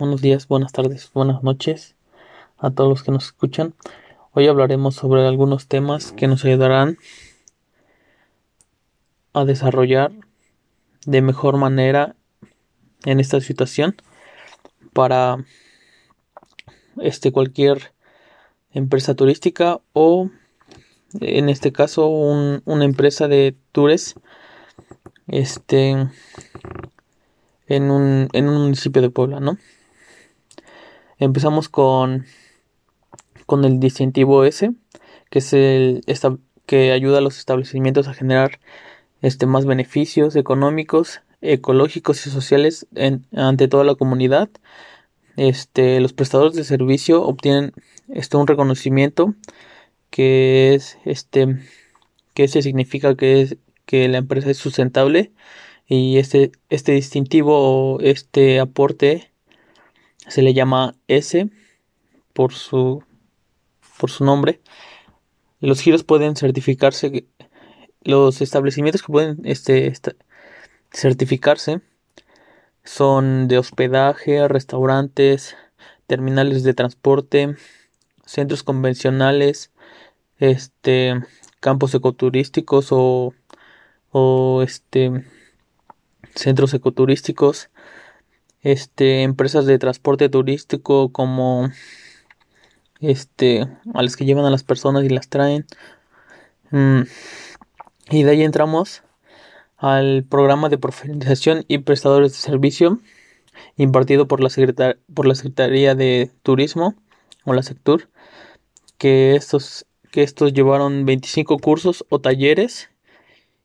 buenos días, buenas tardes, buenas noches a todos los que nos escuchan. Hoy hablaremos sobre algunos temas que nos ayudarán a desarrollar de mejor manera en esta situación para este cualquier empresa turística o en este caso una empresa de tours este en un, en un municipio de Puebla, ¿no? Empezamos con con el distintivo S, que es el que ayuda a los establecimientos a generar este más beneficios económicos, ecológicos y sociales ante toda la comunidad. Este, los prestadores de servicio obtienen este, un reconocimiento que es este que ese significa que es que la empresa es sustentable y este este distintivo o este aporte se le llama S por su por su nombre. Los giros pueden certificarse los establecimientos que pueden este, certificarse son de hospedaje, restaurantes, terminales de transporte, centros convencionales, este, campos ecoturísticos o, o este, centros ecoturísticos, este, empresas de transporte turístico como este, a las que llevan a las personas y las traen. Mm, y de ahí entramos al programa de profesionalización y prestadores de servicio impartido por la, por la Secretaría de Turismo o la Sectur, que estos, que estos llevaron 25 cursos o talleres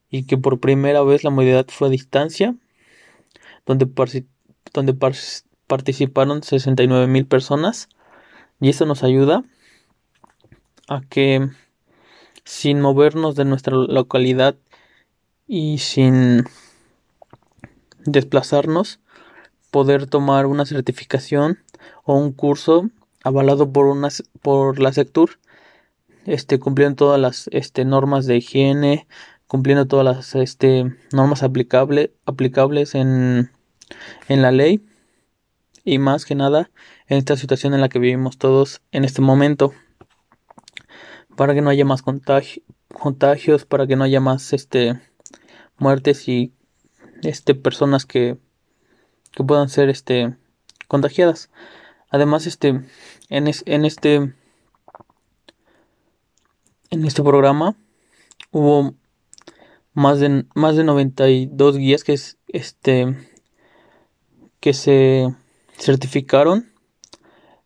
y que por primera vez la modalidad fue a distancia, donde, donde participaron 69 mil personas y esto nos ayuda a que sin movernos de nuestra localidad y sin desplazarnos, poder tomar una certificación o un curso avalado por una, por la Sectur, este, cumpliendo todas las este, normas de higiene, cumpliendo todas las este, normas aplicable, aplicables en, en la ley y más que nada en esta situación en la que vivimos todos en este momento para que no haya más contagios, para que no haya más este muertes y este personas que, que puedan ser este contagiadas. Además, este en, en este en este programa hubo más de más de 92 guías que este que se certificaron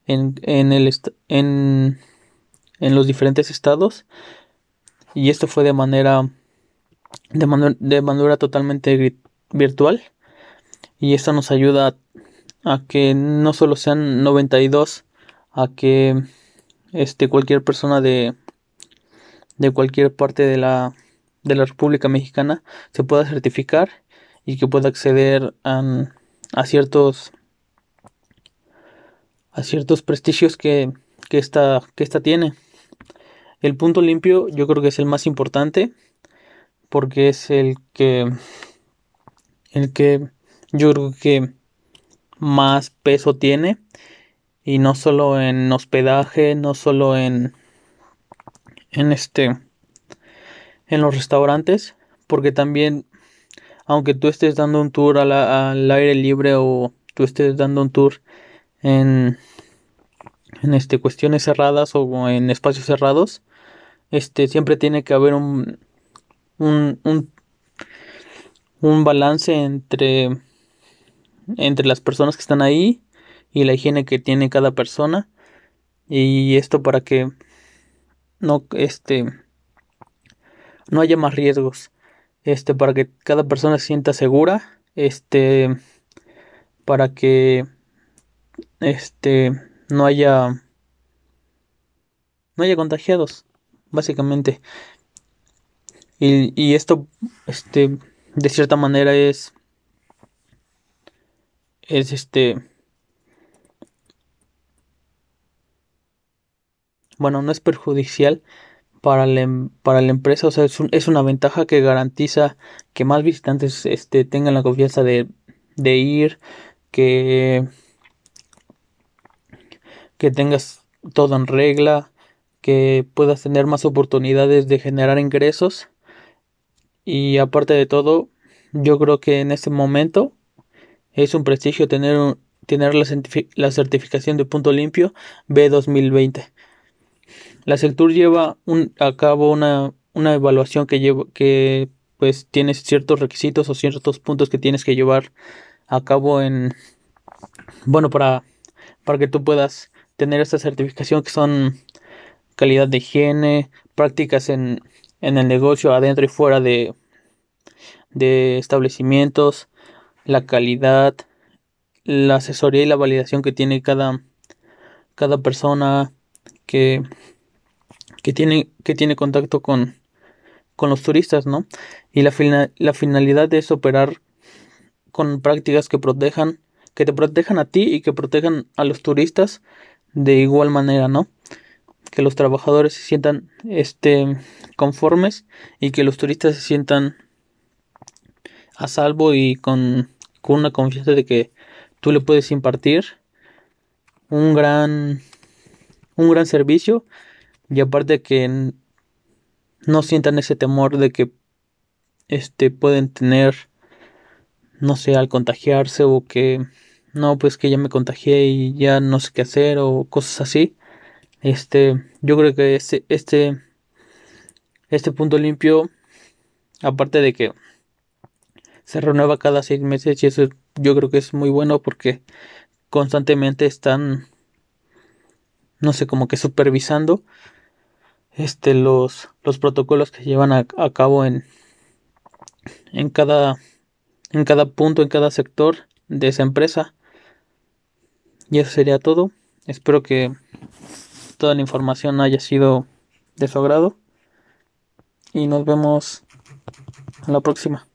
en, en el en los diferentes estados y esto fue de manera de, manera totalmente virtual y esto nos ayuda a, que no solo sean 92 a que este cualquier persona de de cualquier parte de la de la República Mexicana se pueda certificar y que pueda acceder a, a ciertos a ciertos prestigios que, que esta, que esta tiene. El punto limpio yo creo que es el más importante porque es el que el que yo creo que más peso tiene y no solo en hospedaje, no solo en en este en los restaurantes, porque también aunque tú estés dando un tour al aire libre o tú estés dando un tour en en este cuestiones cerradas o en espacios cerrados, este siempre tiene que haber un un, un, un balance entre entre las personas que están ahí y la higiene que tiene cada persona. Y esto para que no este no haya más riesgos este para que cada persona se sienta segura este para que este no haya no haya contagiados básicamente. Y, y esto, este, de cierta manera es, es este, bueno, no es perjudicial para la, em, para la empresa, o sea, es, es, una ventaja que garantiza que más visitantes este, tengan la confianza de, de ir, que, que tengas todo en regla, que puedas tener más oportunidades de generar ingresos y aparte de todo, yo creo que en este momento es un prestigio tener, tener la, la, certificación de punto limpio B2020. La Sectur lleva un, a cabo una, una evaluación que, lleva, que pues tienes ciertos requisitos o ciertos puntos que tienes que llevar a cabo en bueno para para que tú puedas tener esta certificación que son calidad de higiene, prácticas en, en el negocio adentro y fuera de, de establecimientos, la calidad, la asesoría y la validación que tiene cada, cada persona que, que, tiene, que tiene contacto con, con los turistas, ¿no? Y la, la finalidad es operar con prácticas que protejan, que te protejan a ti y que protejan a los turistas de igual manera, ¿no? que los trabajadores se sientan este conformes y que los turistas se sientan a salvo y con, con una confianza de que tú le puedes impartir un gran un gran servicio y aparte que no sientan ese temor de que este pueden tener no sé al contagiarse o que no pues que ya me contagié y ya no sé qué hacer o cosas así. Este, yo creo que este, este, este punto limpio, aparte de que se renueva cada seis meses y eso yo creo que es muy bueno porque constantemente están, no sé, como que supervisando este los, los protocolos que se llevan a, cabo en, en cada en cada punto, en cada sector de esa empresa. Y eso sería todo. Espero que toda la información haya sido de su agrado. Y nos vemos en la próxima.